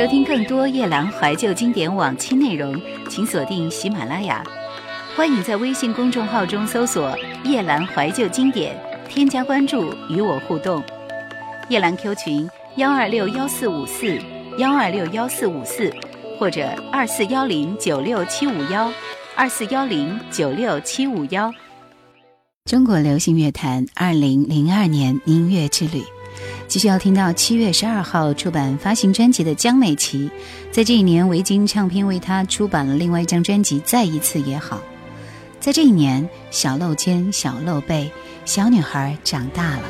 收听更多夜兰怀旧经典往期内容，请锁定喜马拉雅。欢迎在微信公众号中搜索“夜兰怀旧经典”，添加关注与我互动。夜兰 Q 群：幺二六幺四五四幺二六幺四五四，或者二四幺零九六七五幺二四幺零九六七五幺。中国流行乐坛二零零二年音乐之旅。继续要听到七月十二号出版发行专辑的江美琪，在这一年维京唱片为她出版了另外一张专辑《再一次也好》。在这一年，小露肩、小露背，小女孩长大了。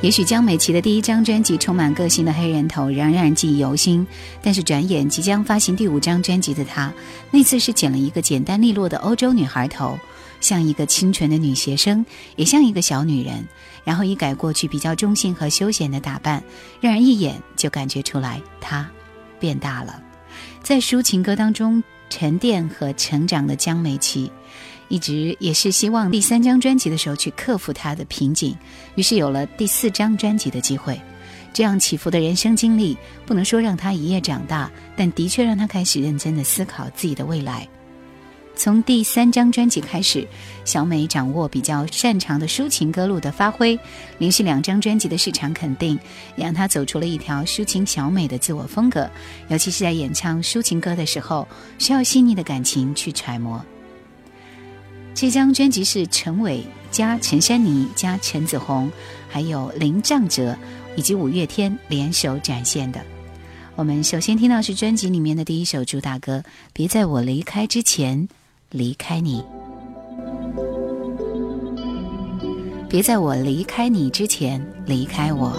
也许江美琪的第一张专辑充满个性的黑人头仍然记忆犹新，但是转眼即将发行第五张专辑的她，那次是剪了一个简单利落的欧洲女孩头，像一个清纯的女学生，也像一个小女人。然后一改过去比较中性和休闲的打扮，让人一眼就感觉出来她变大了。在抒情歌当中沉淀和成长的江美琪，一直也是希望第三张专辑的时候去克服她的瓶颈，于是有了第四张专辑的机会。这样起伏的人生经历，不能说让他一夜长大，但的确让他开始认真的思考自己的未来。从第三张专辑开始，小美掌握比较擅长的抒情歌路的发挥，连续两张专辑的市场肯定，让她走出了一条抒情小美的自我风格。尤其是在演唱抒情歌的时候，需要细腻的感情去揣摩。这张专辑是陈伟加陈珊妮加陈子红，还有林胀哲以及五月天联手展现的。我们首先听到是专辑里面的第一首《主打歌《别在我离开之前。离开你，别在我离开你之前离开我。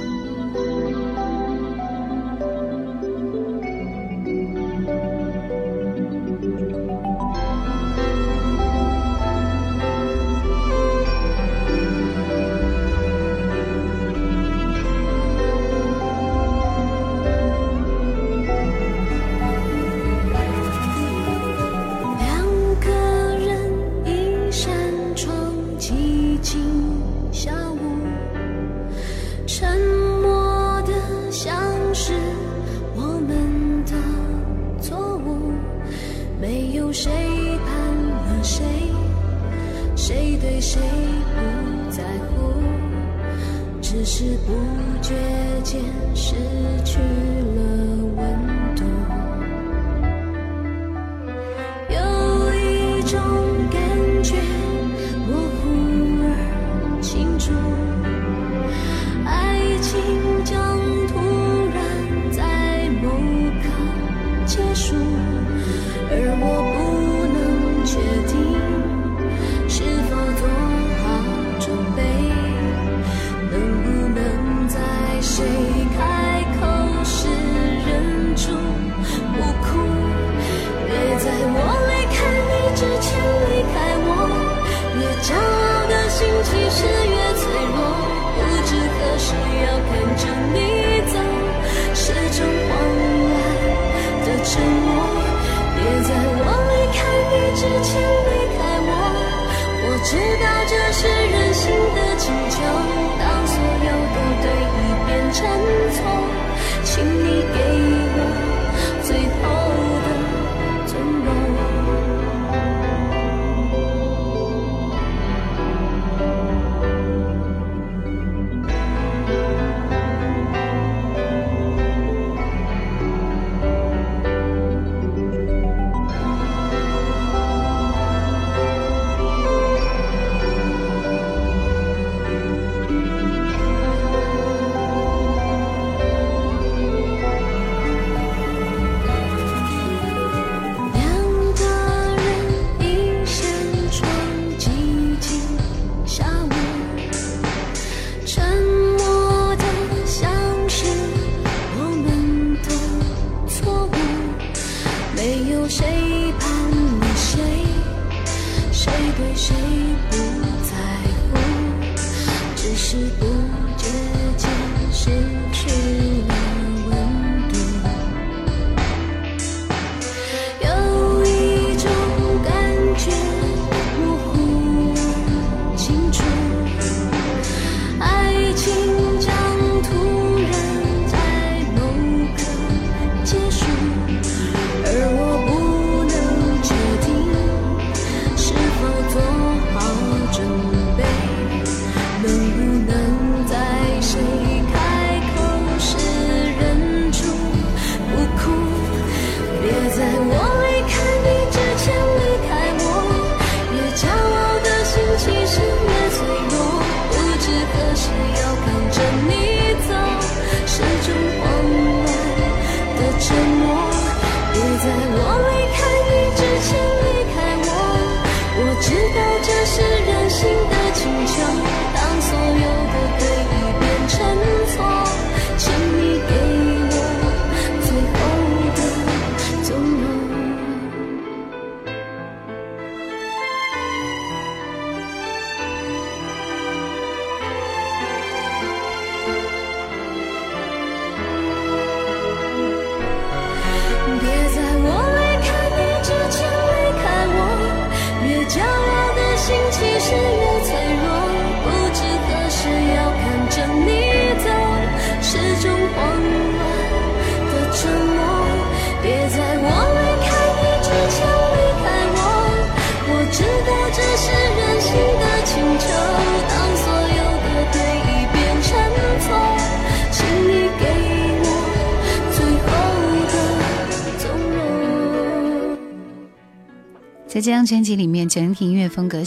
不哭，别在我离开你之前离开我。越骄傲的心，其实越脆弱。不知何时要跟着你走，是种荒诞的沉默，别在我离开你之前离开我。我知道这是任性的请求。当所有的对，已变成错，请你给。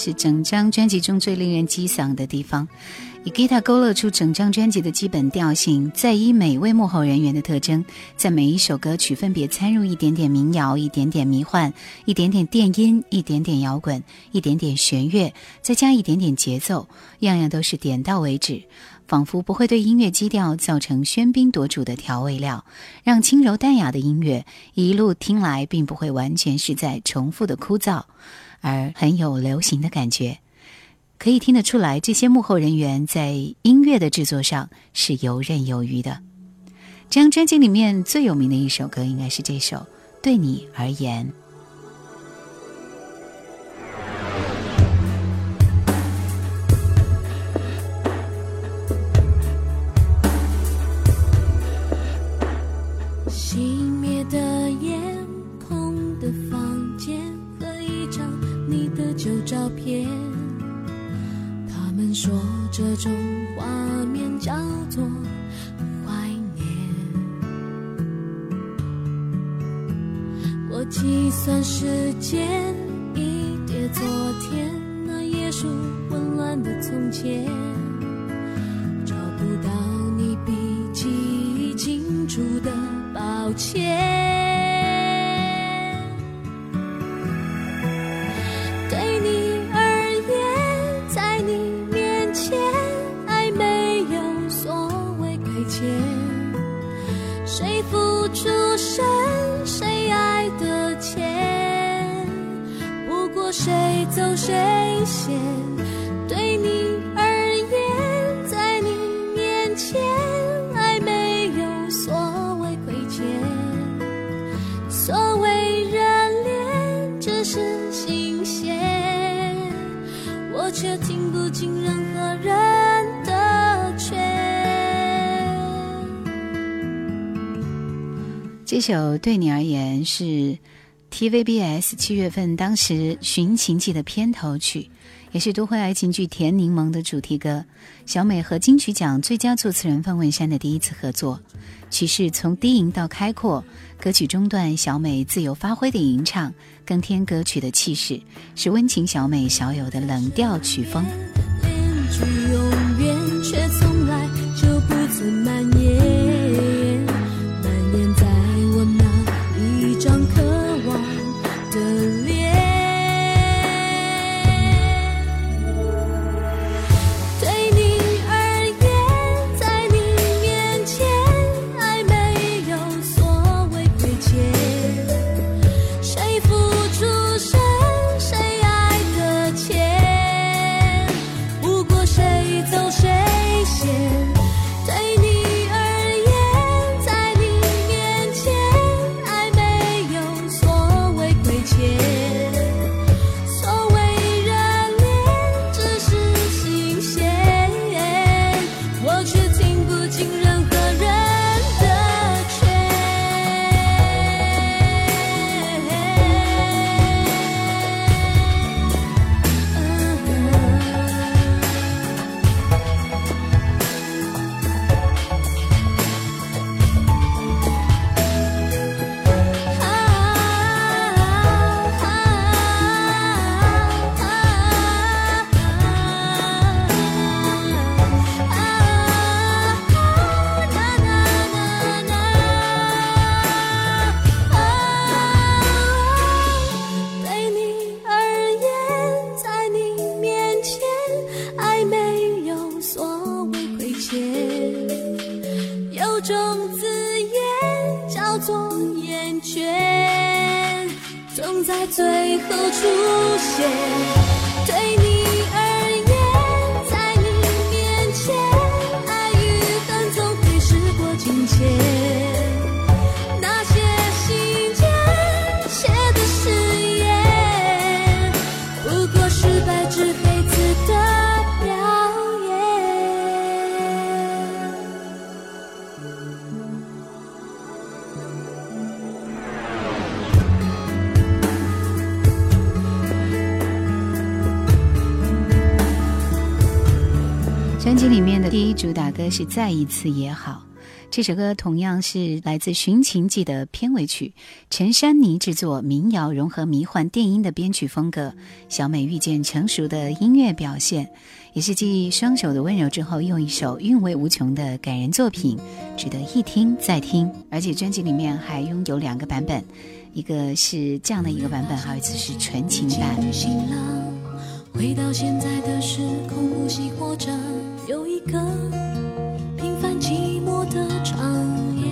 是整张专辑中最令人激嗓的地方，以吉他勾勒出整张专辑的基本调性，再以每位幕后人员的特征，在每一首歌曲分别掺入一点点民谣、一点点迷幻、一点点电音、一点点摇滚、一点点弦乐，再加一点点节奏，样样都是点到为止，仿佛不会对音乐基调造成喧宾夺主的调味料，让轻柔淡雅的音乐一路听来，并不会完全是在重复的枯燥。而很有流行的感觉，可以听得出来，这些幕后人员在音乐的制作上是游刃有余的。这张专辑里面最有名的一首歌，应该是这首《对你而言》。说这种画面叫做怀念。我计算时间，一叠昨天，那页数混乱的从前，找不到你笔记清楚的抱歉。谁先？对你而言，在你面前，爱没有所谓亏欠，所谓热恋，只是新鲜。我却听不进任何人的劝。这首对你而言是。TVBS 七月份当时《寻情记》的片头曲，也是都会爱情剧《甜柠檬》的主题歌。小美和金曲奖最佳作词人范文山的第一次合作，曲式从低吟到开阔，歌曲中段小美自由发挥的吟唱，更添歌曲的气势，是温情小美少有的冷调曲风。总厌倦，总在最后出现。对你而言，在你面前，爱与恨总会时过境迁。主打歌是再一次也好，这首歌同样是来自《寻秦记》的片尾曲，陈珊妮制作，民谣融合迷幻电音的编曲风格，小美遇见成熟的音乐表现，也是继《双手的温柔》之后，用一首韵味无穷的感人作品，值得一听再听。而且专辑里面还拥有两个版本，一个是这样的一个版本，还有一次是纯情版。回到现在的时空，着。个平凡寂寞的长夜，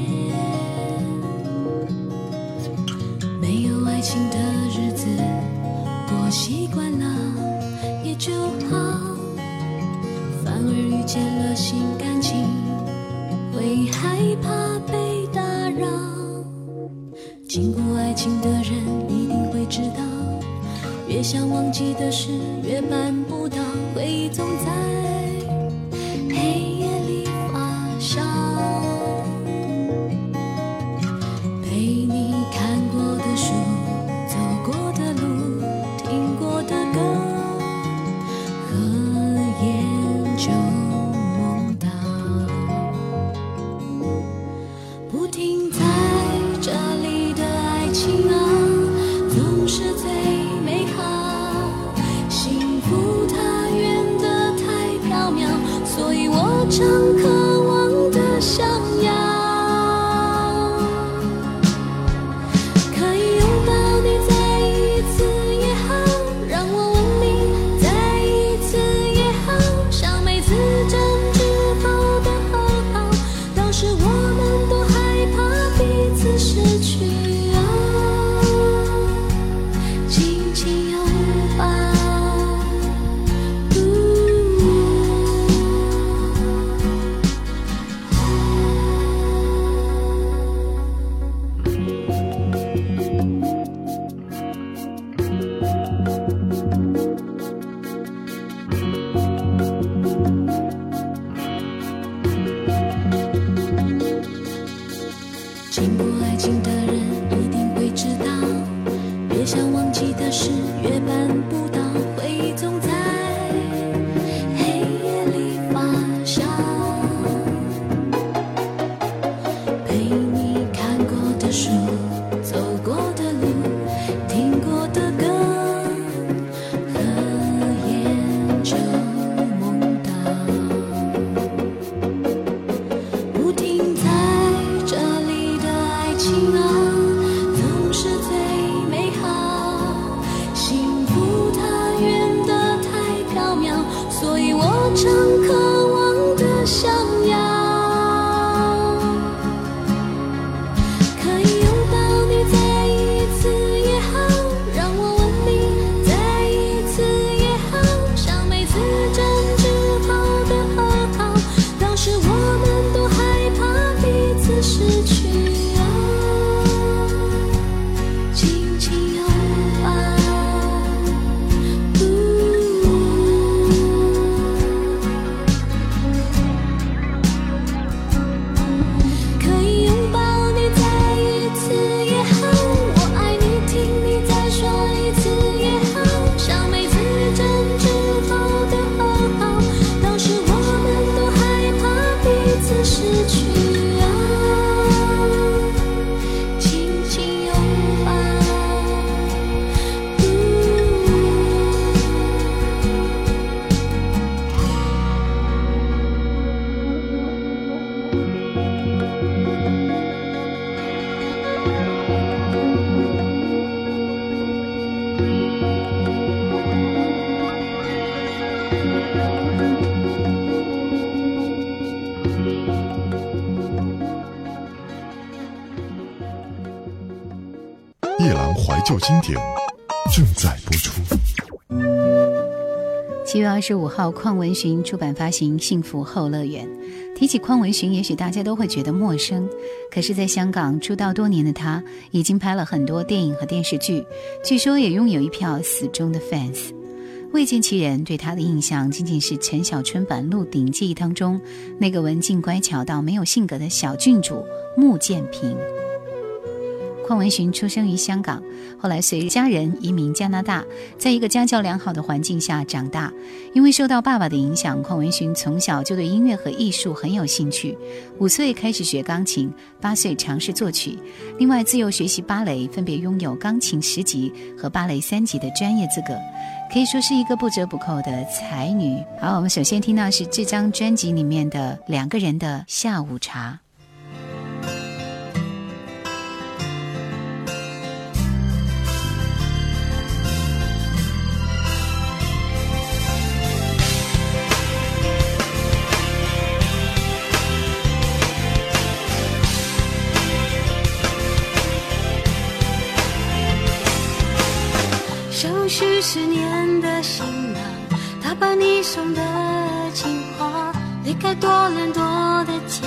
没有爱情的日子过习惯了也就好，反而遇见了新感情会害怕被打扰。经过爱情的人一定会知道，越想忘记的事越办不到，回忆总在。陪。十五号，邝文珣出版发行《幸福后乐园》。提起邝文珣，也许大家都会觉得陌生，可是，在香港出道多年的他，已经拍了很多电影和电视剧，据说也拥有一票死忠的 fans。未见其人，对他的印象仅仅是陈小春版《鹿鼎记》当中那个文静乖巧到没有性格的小郡主穆剑平。邝文珣出生于香港，后来随家人移民加拿大，在一个家教良好的环境下长大。因为受到爸爸的影响，邝文珣从小就对音乐和艺术很有兴趣。五岁开始学钢琴，八岁尝试作曲。另外，自幼学习芭蕾，分别拥有钢琴十级和芭蕾三级的专业资格，可以说是一个不折不扣的才女。好，我们首先听到是这张专辑里面的两个人的下午茶。该多冷多的家，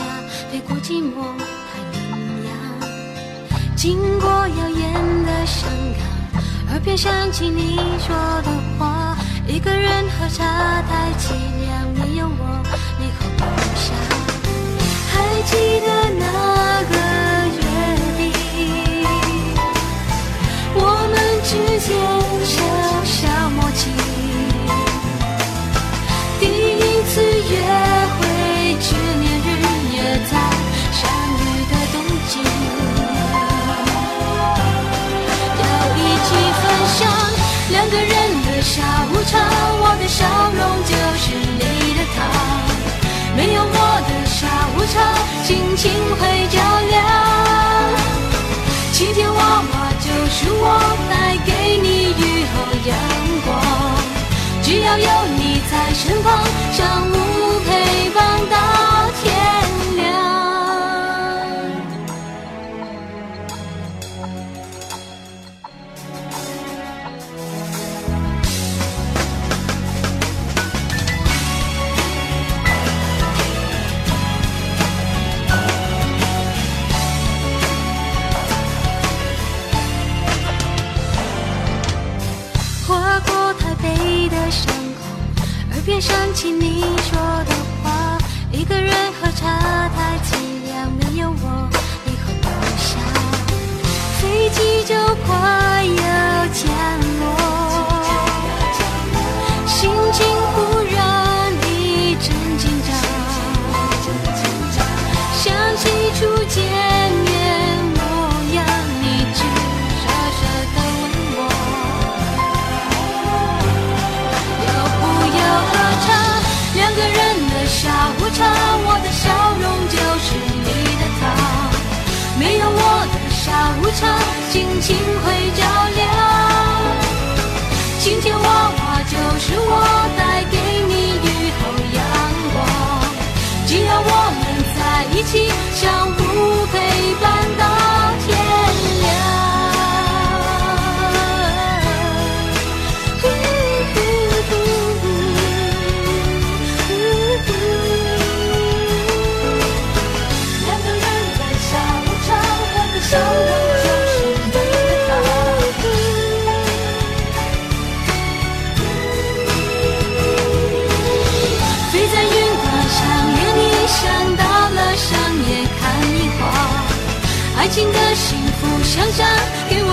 飞过寂寞太平洋，经过耀眼的香港，耳边响起你说的话。一个人喝茶太凄凉，没有我，你喝不下，还记得那个约定，我们之间小小默契。无常，心情会照亮。晴天娃娃就是我，带给你雨后阳光。只要有你在身旁。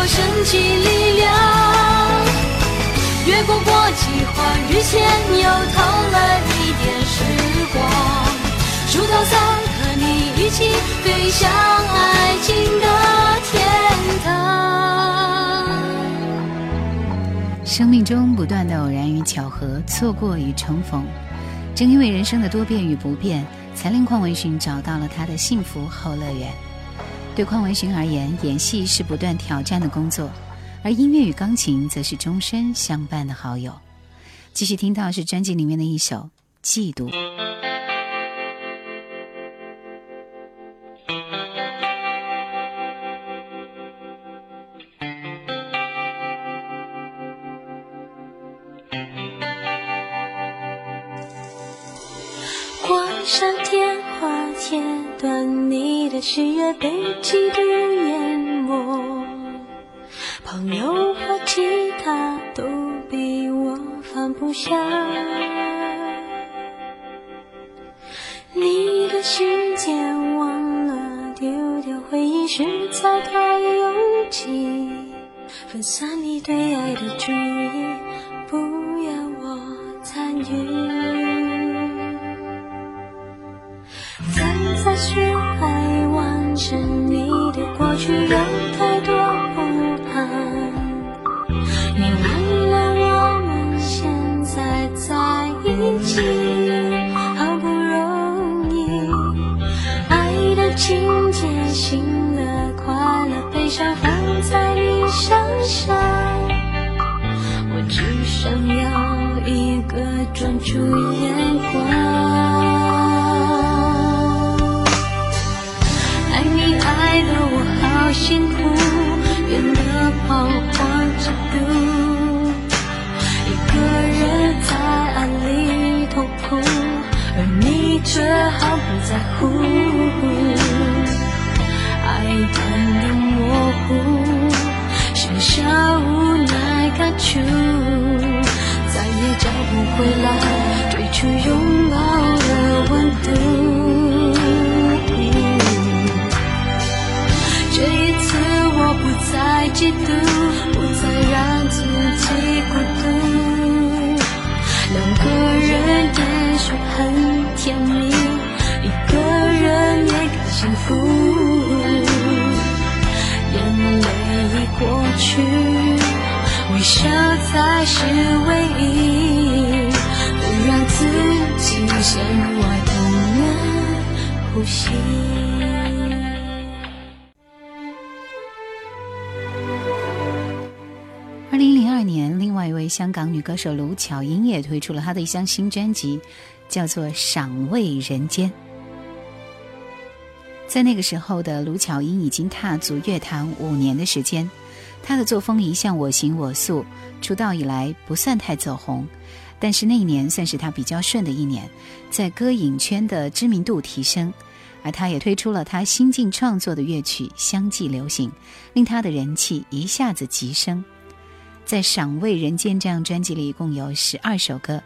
神奇力量。越过过期花，遇见又偷了一点时光。树头三和你一起飞向爱情的天堂。生命中不断的偶然与巧合，错过与重逢。正因为人生的多变与不变，才令邝文寻找到了他的幸福后乐园。对匡文勋而言，演戏是不断挑战的工作，而音乐与钢琴则是终身相伴的好友。继续听到是专辑里面的一首《嫉妒》。喜悦被嫉妒淹没，朋友和其他都被我放不下。你的世界忘了丢掉回忆，实在太拥挤。分散你对爱的注意，不要我参与。站在虚幻。是你的过去有太多不安，你忘了我们现在在一起，好不容易，爱的情节，新的快乐，悲伤放在你身上，我只想要一个专注烟火。在乎，爱变得模糊，剩下无奈感触，再也找不回来最初拥抱的温度。这一次我不再嫉妒，不再让自己孤独。两个人也许很甜。才是唯一，不让自己的呼吸。二零零二年，另外一位香港女歌手卢巧音也推出了她的一张新专辑，叫做《赏味人间》。在那个时候的卢巧音已经踏足乐坛五年的时间。他的作风一向我行我素，出道以来不算太走红，但是那一年算是他比较顺的一年，在歌影圈的知名度提升，而他也推出了他新晋创作的乐曲，相继流行，令他的人气一下子急升。在《赏味人间》这样专辑里，一共有十二首歌，《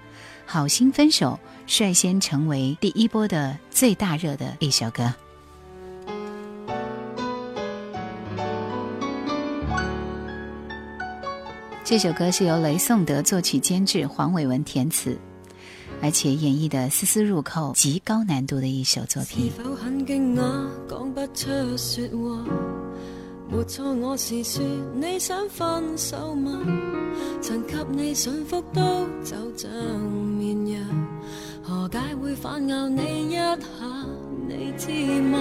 好心分手》率先成为第一波的最大热的一首歌。这首歌是由雷颂德作曲监制黄伟文填词而且演绎的丝丝入扣极高难度的一首作品是否很惊讶讲不出说话没错我是说你想分手吗曾给你驯服到就像绵羊何解会反咬你一下你知吗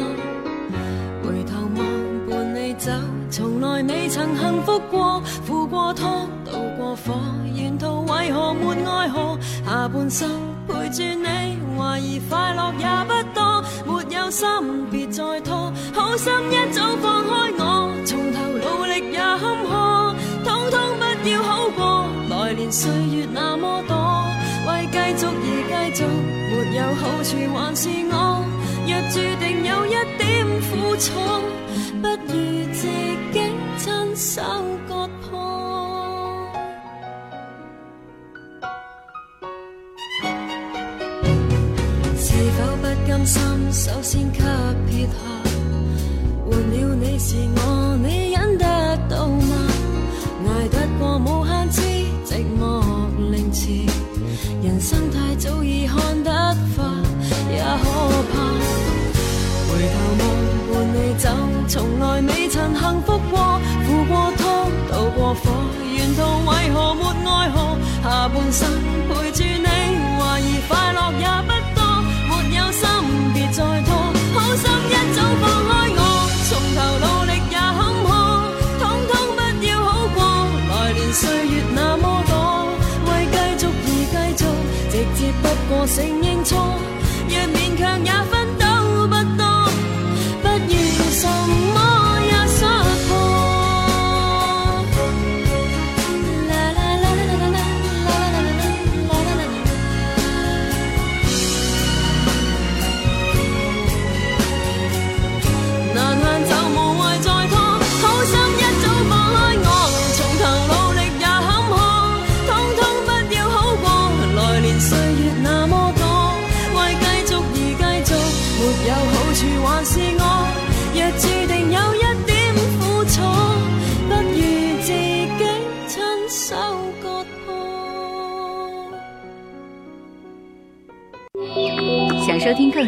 回头望伴你走，从来未曾幸福过，扶过拖，渡过火，沿途为何没爱河？下半生陪住你，怀疑快乐也不多，没有心别再拖，好心一早放开我，从头努力也坎坷，通通不要好过，来年岁月那么多，为继续而继续，没有好处还是我，若注定有一点苦楚。不如自己亲手割破。是否不甘心，首先给撇下，换了你是我，你忍得到吗？挨得过无限次寂寞凌迟，人生太早已看得化，也可怕。走，从来未曾幸福过，扶过拖，渡过火，沿途为何没爱河？下半生陪住你，怀疑快乐也不多，没有心别再拖，好心一早放开我，从头努力也坎坷，统统不要好过，来年岁月那么多，为继续而继续，直接不过承认错。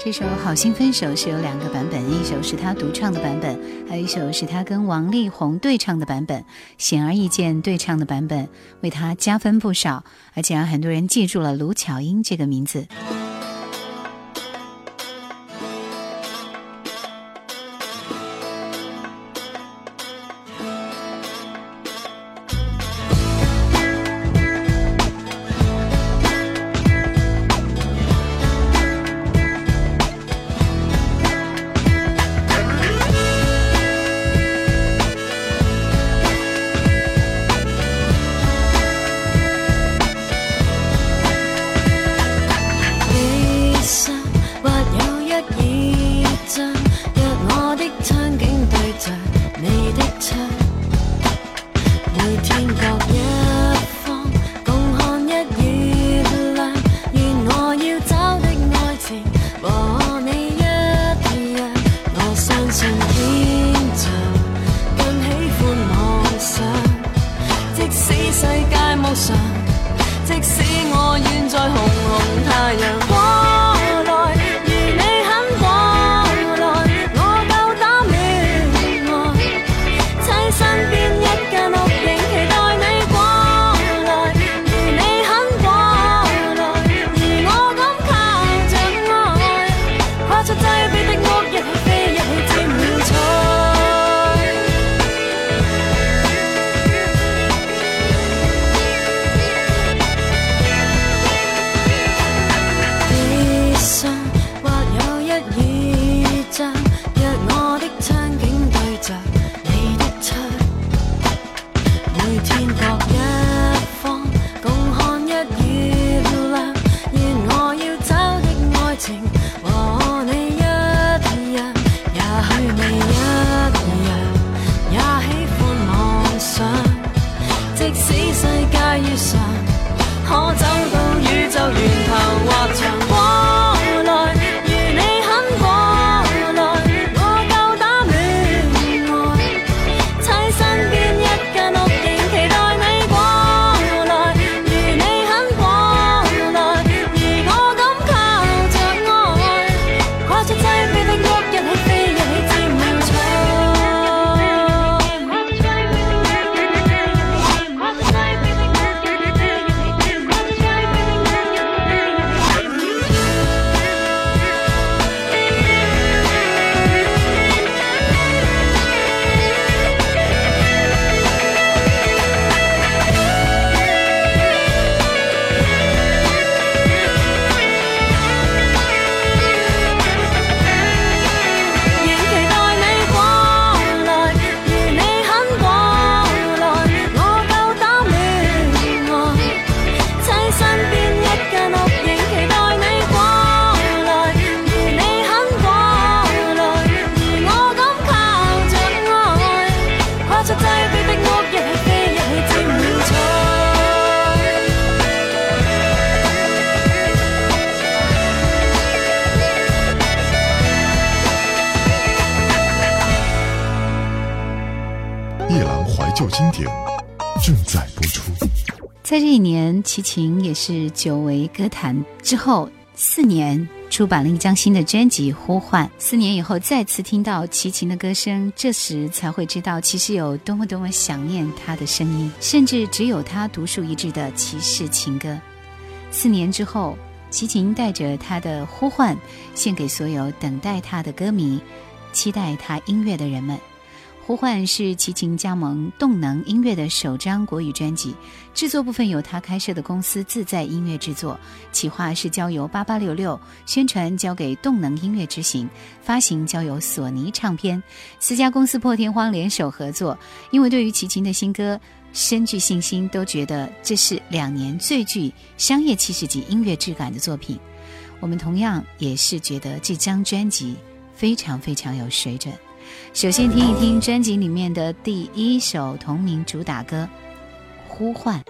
这首《好心分手》是有两个版本，一首是他独唱的版本，还有一首是他跟王力宏对唱的版本。显而易见，对唱的版本为他加分不少，而且让很多人记住了卢巧音这个名字。是久违歌坛之后，四年出版了一张新的专辑《呼唤》。四年以后再次听到齐秦的歌声，这时才会知道其实有多么多么想念他的声音，甚至只有他独树一帜的骑士情歌。四年之后，齐秦带着他的《呼唤》，献给所有等待他的歌迷，期待他音乐的人们。《呼唤》是齐秦加盟动能音乐的首张国语专辑，制作部分由他开设的公司自在音乐制作，企划是交由八八六六，宣传交给动能音乐执行，发行交由索尼唱片。四家公司破天荒联手合作，因为对于齐秦的新歌深具信心，都觉得这是两年最具商业气势及音乐质感的作品。我们同样也是觉得这张专辑非常非常有水准。首先听一听专辑里面的第一首同名主打歌《呼唤》。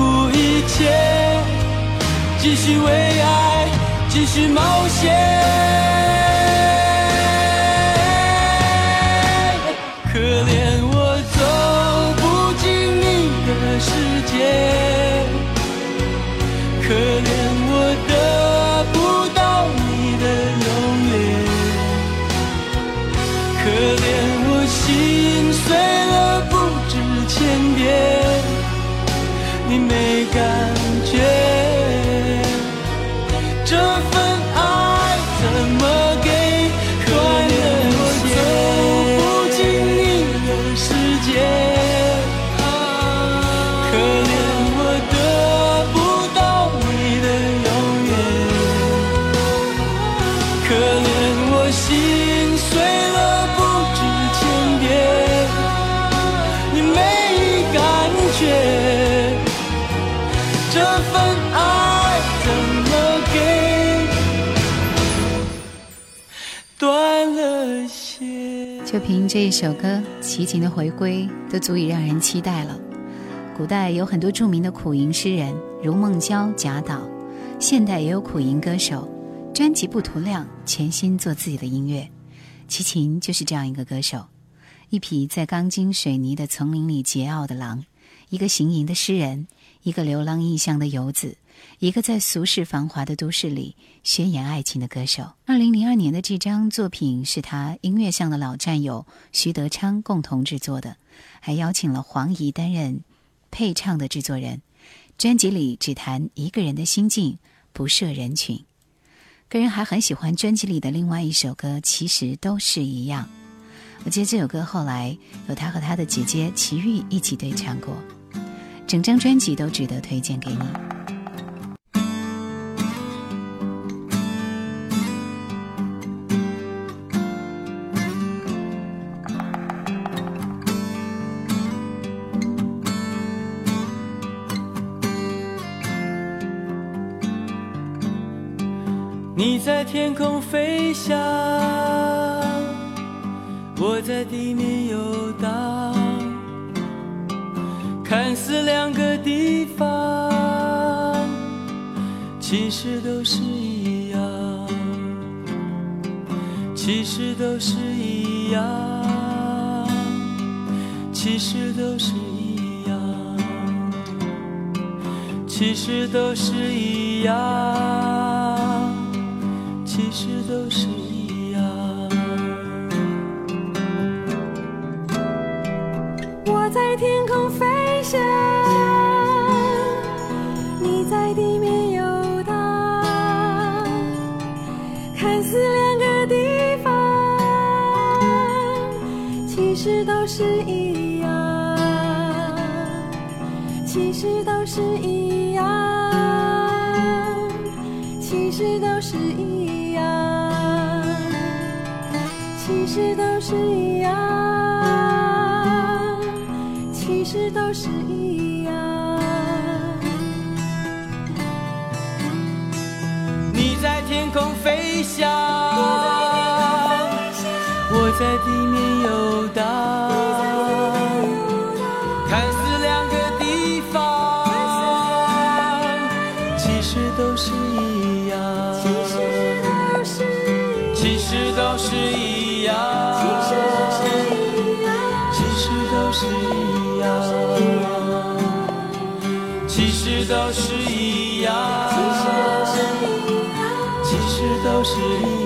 顾一切，继续为爱，继续冒险。这一首歌，齐秦的回归，都足以让人期待了。古代有很多著名的苦吟诗人，如孟郊、贾岛；现代也有苦吟歌手，专辑不图亮，全心做自己的音乐。齐秦就是这样一个歌手，一匹在钢筋水泥的丛林里桀骜的狼，一个行吟的诗人，一个流浪异乡的游子。一个在俗世繁华的都市里宣言爱情的歌手。二零零二年的这张作品是他音乐上的老战友徐德昌共同制作的，还邀请了黄怡担任配唱的制作人。专辑里只谈一个人的心境，不涉人群。个人还很喜欢专辑里的另外一首歌，其实都是一样。我记得这首歌后来有他和他的姐姐齐豫一起对唱过。整张专辑都值得推荐给你。天空飞翔，我在地面游荡，看似两个地方，其实都是一样，其实都是一样，其实都是一样，其实都是一样。是一样，其实都是一样，其实都是一样，其实都是一样，其实都是一样。你在天空飞翔，我在地面游荡。其实都是一样，其实都是一样，其实都是一样，其实都是一样，其实都是一样，其实都是一样。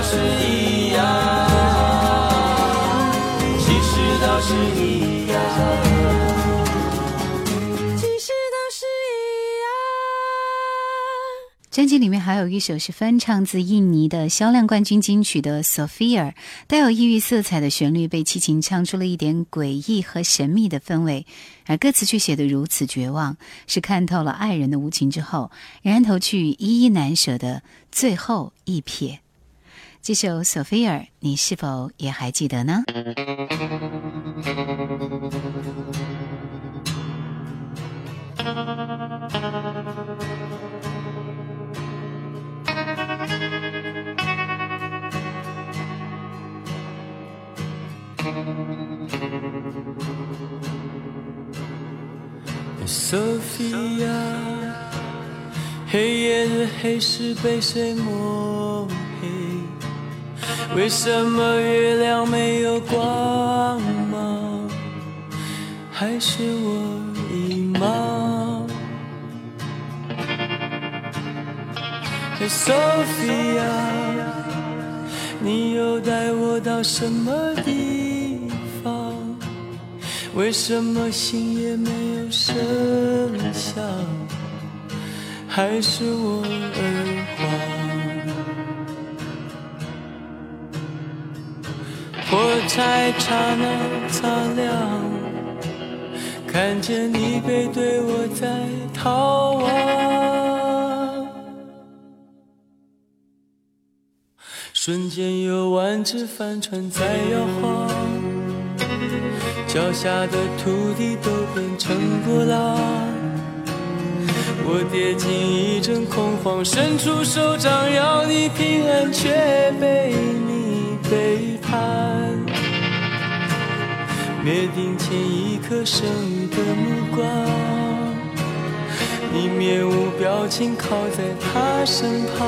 都是是一一样，样。其实专辑里面还有一首是翻唱自印尼的销量冠军金曲的《s o h i a 带有异域色彩的旋律被齐秦唱出了一点诡异和神秘的氛围，而歌词却写的如此绝望，是看透了爱人的无情之后，然投去依依难舍的最后一撇。这首《索菲亚》，你是否也还记得呢？索菲亚，黑夜的黑是被谁抹？为什么月亮没有光芒？还是我已盲？Sophia，你又带我到什么地方？为什么心也没有声响？还是我耳火柴刹那擦亮，看见你背对我在逃亡。瞬间有万只帆船在摇晃，脚下的土地都变成波浪。我跌进一阵恐慌，伸出手掌要你平安，却被你。背叛，灭顶前一刻，圣的目光。你面无表情，靠在他身旁。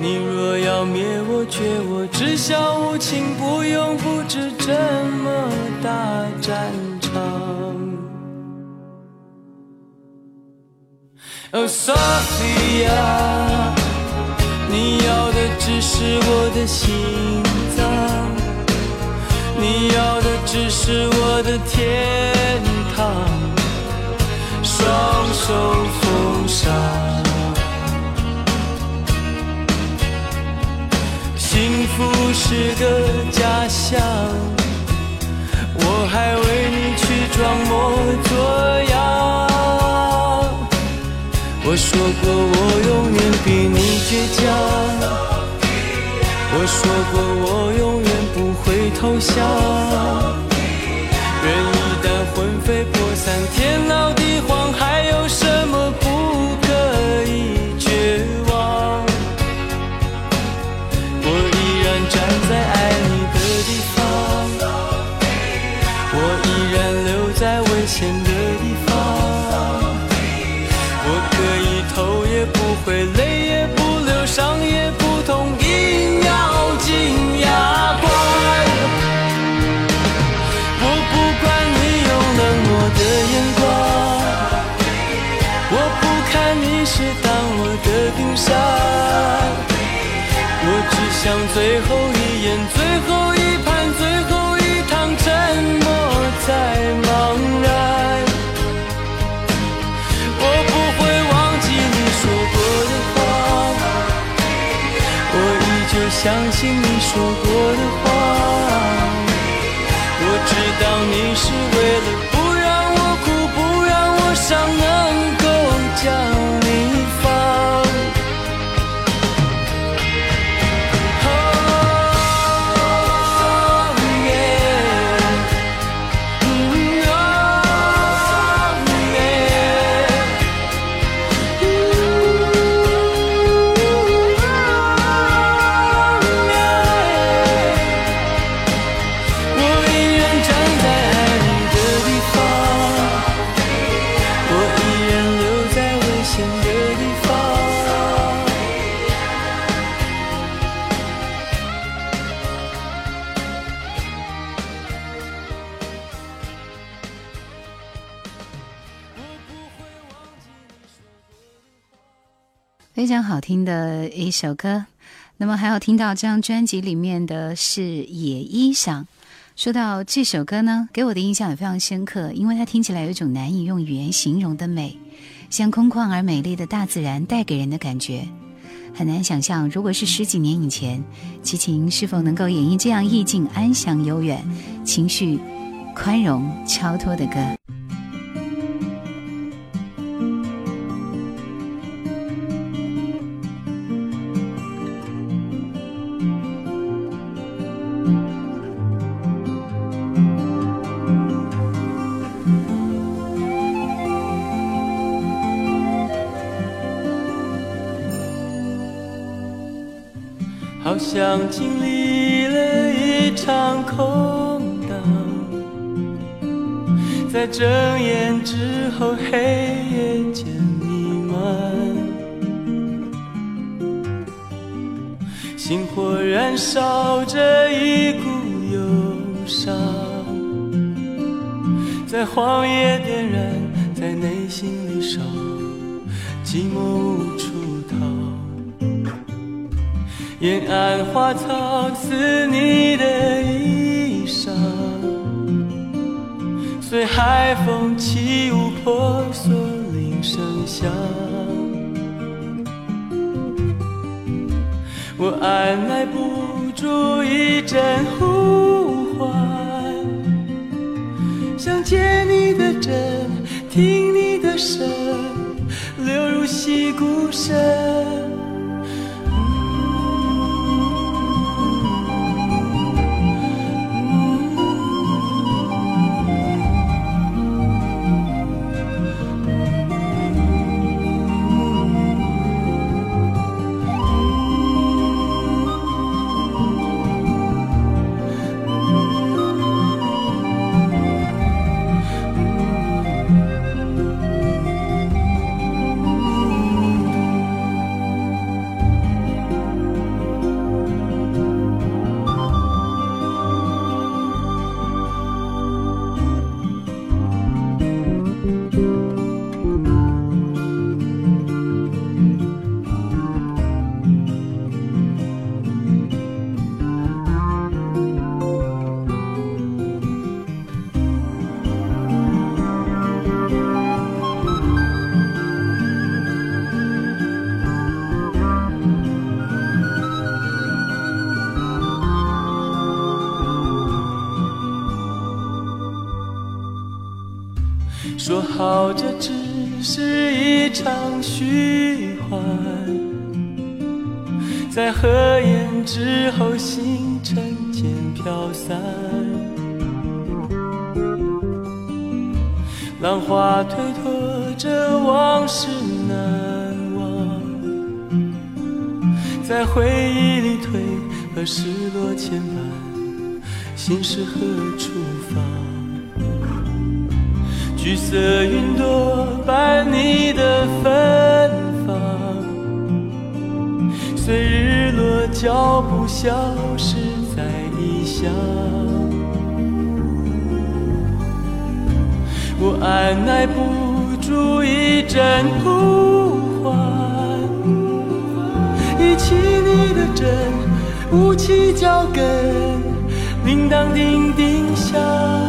你若要灭我，绝我，只消无情，不用布置这么大战场。Oh Sophia，你要。的。是我的心脏，你要的只是我的天堂。双手奉上，幸福是个假象，我还为你去装模作样。我说过，我永远比你倔强。我说过，我永远不会投降。人一旦魂飞魄散，天老地荒，还有什么？最后一眼，最后一盼，最后一趟，沉默在茫然。我不会忘记你说过的话，我依旧相信你说过的话。我知道你是为了不让我哭，不让我伤。听的一首歌，那么还有听到这张专辑里面的是《野衣裳》。说到这首歌呢，给我的印象也非常深刻，因为它听起来有一种难以用语言形容的美，像空旷而美丽的大自然带给人的感觉。很难想象，如果是十几年以前，齐秦是否能够演绎这样意境安详悠远、情绪宽容超脱的歌。好像经历了一场空荡，在睁眼之后，黑夜渐弥漫，星火燃烧着一股忧伤，在荒野点燃，在内心里烧，寂寞无处。沿岸花草似你的衣裳，随海风起舞，婆娑铃声响。我按耐不住一阵呼唤，想借你的真，听你的声，流入溪谷深。好，这只是一场虚幻，在合眼之后，星辰渐飘散。浪花推脱着往事难忘，在回忆里退和失落牵绊，心事何处放？橘色云朵伴你的芬芳，随日落脚步消失在异乡。我按捺不住一阵呼唤，提起你的针，舞起脚跟，铃铛叮叮响。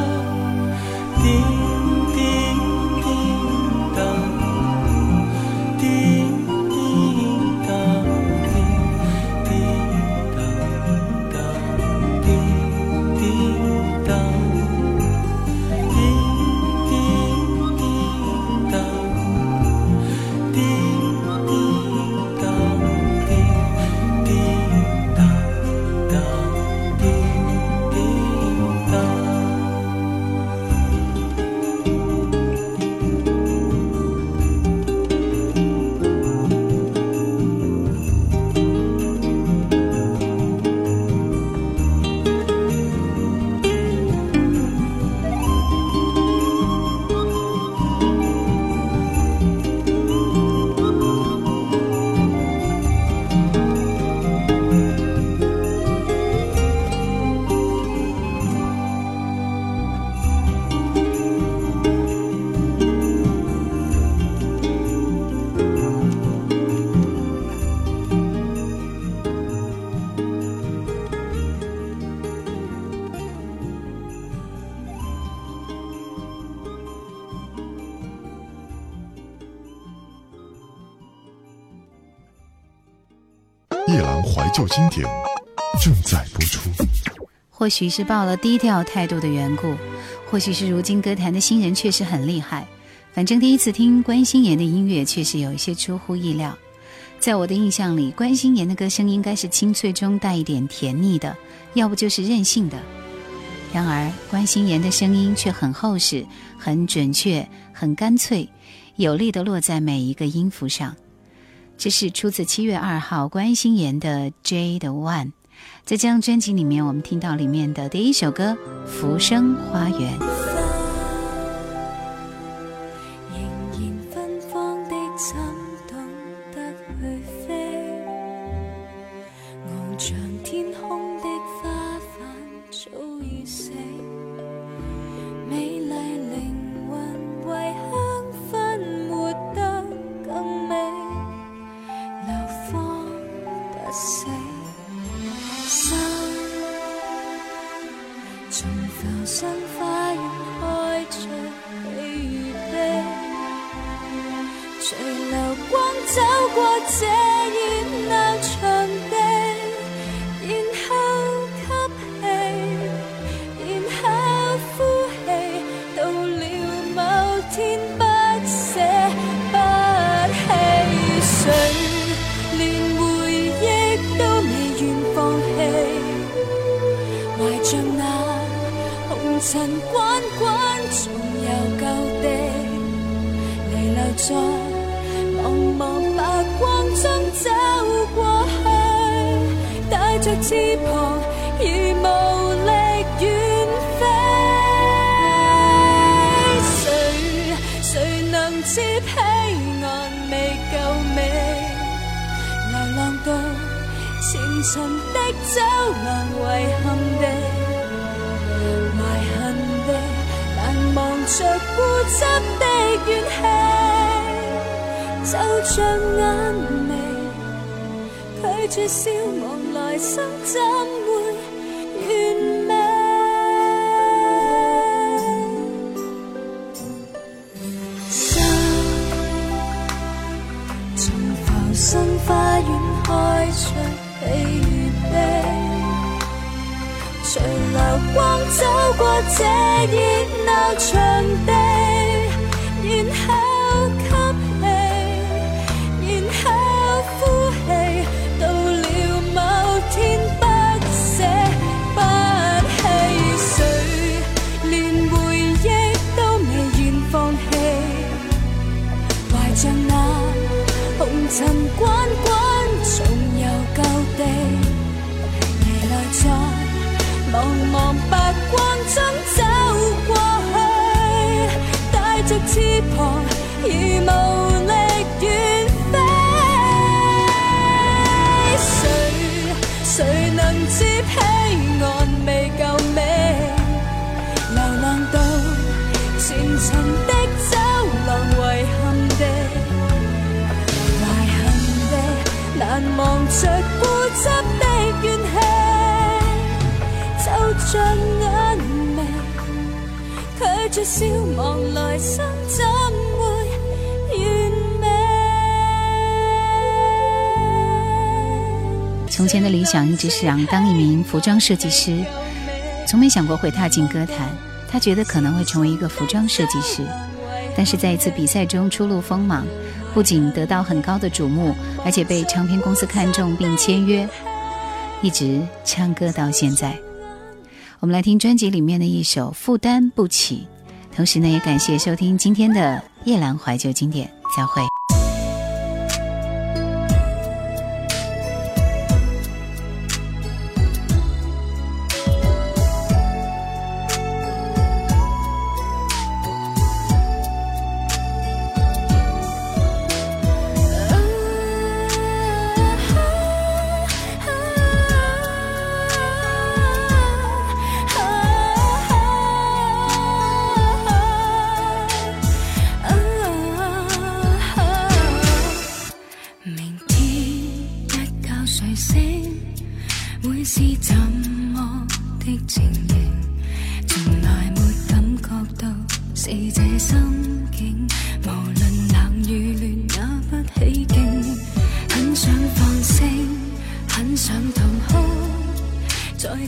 经典正在播出。或许是抱了低调态度的缘故，或许是如今歌坛的新人确实很厉害。反正第一次听关心妍的音乐，确实有一些出乎意料。在我的印象里，关心妍的歌声应该是清脆中带一点甜腻的，要不就是任性的。然而，关心妍的声音却很厚实，很准确，很干脆，有力的落在每一个音符上。这是出自七月二号关心妍的《Jade One》。在这张专辑里面，我们听到里面的第一首歌《浮生花园》。随流光走过这热闹场地。心的怨气，就像眼泪，拒绝消亡，来生怎会完美？心从浮生花园开出喜与悲，随流光走过这热闹场。茫茫白光中走过去，带着翅膀，已无力远飞。谁谁能知彼岸未够美？流浪到前尘的走廊，遗憾的，遗憾的，难忘最。来怎会从前的理想一直是想当一名服装设计师，从没想过会踏进歌坛。他觉得可能会成为一个服装设计师，但是在一次比赛中初露锋芒，不仅得到很高的瞩目，而且被唱片公司看中并签约，一直唱歌到现在。我们来听专辑里面的一首《负担不起》。同时呢，也感谢收听今天的《夜阑怀旧经典》，再会。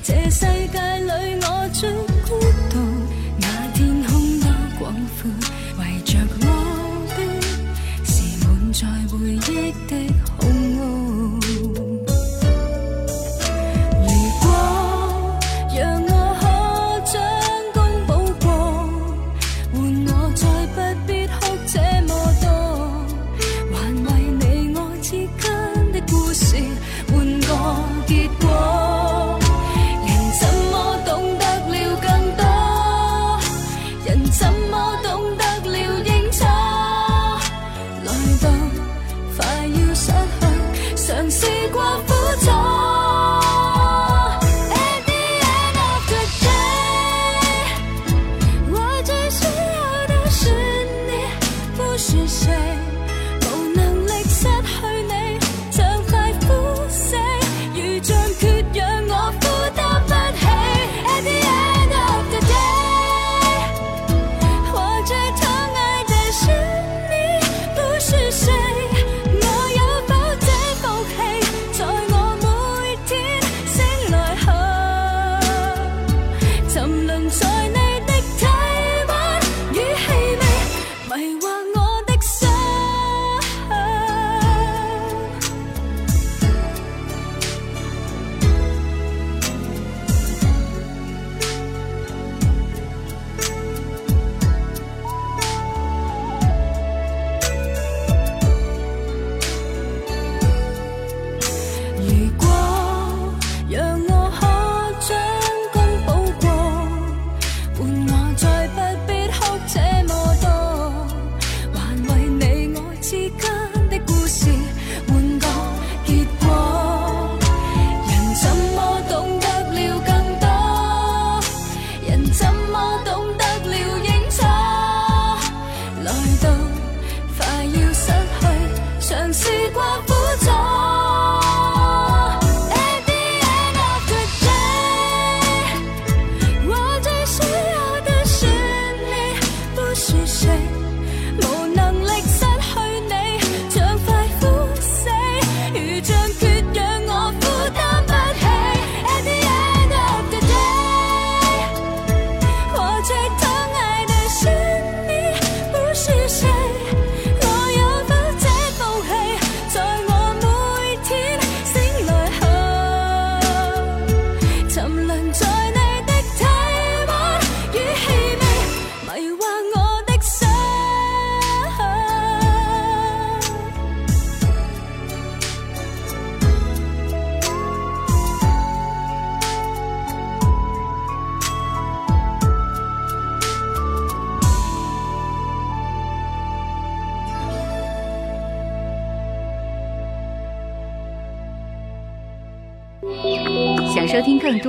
这些。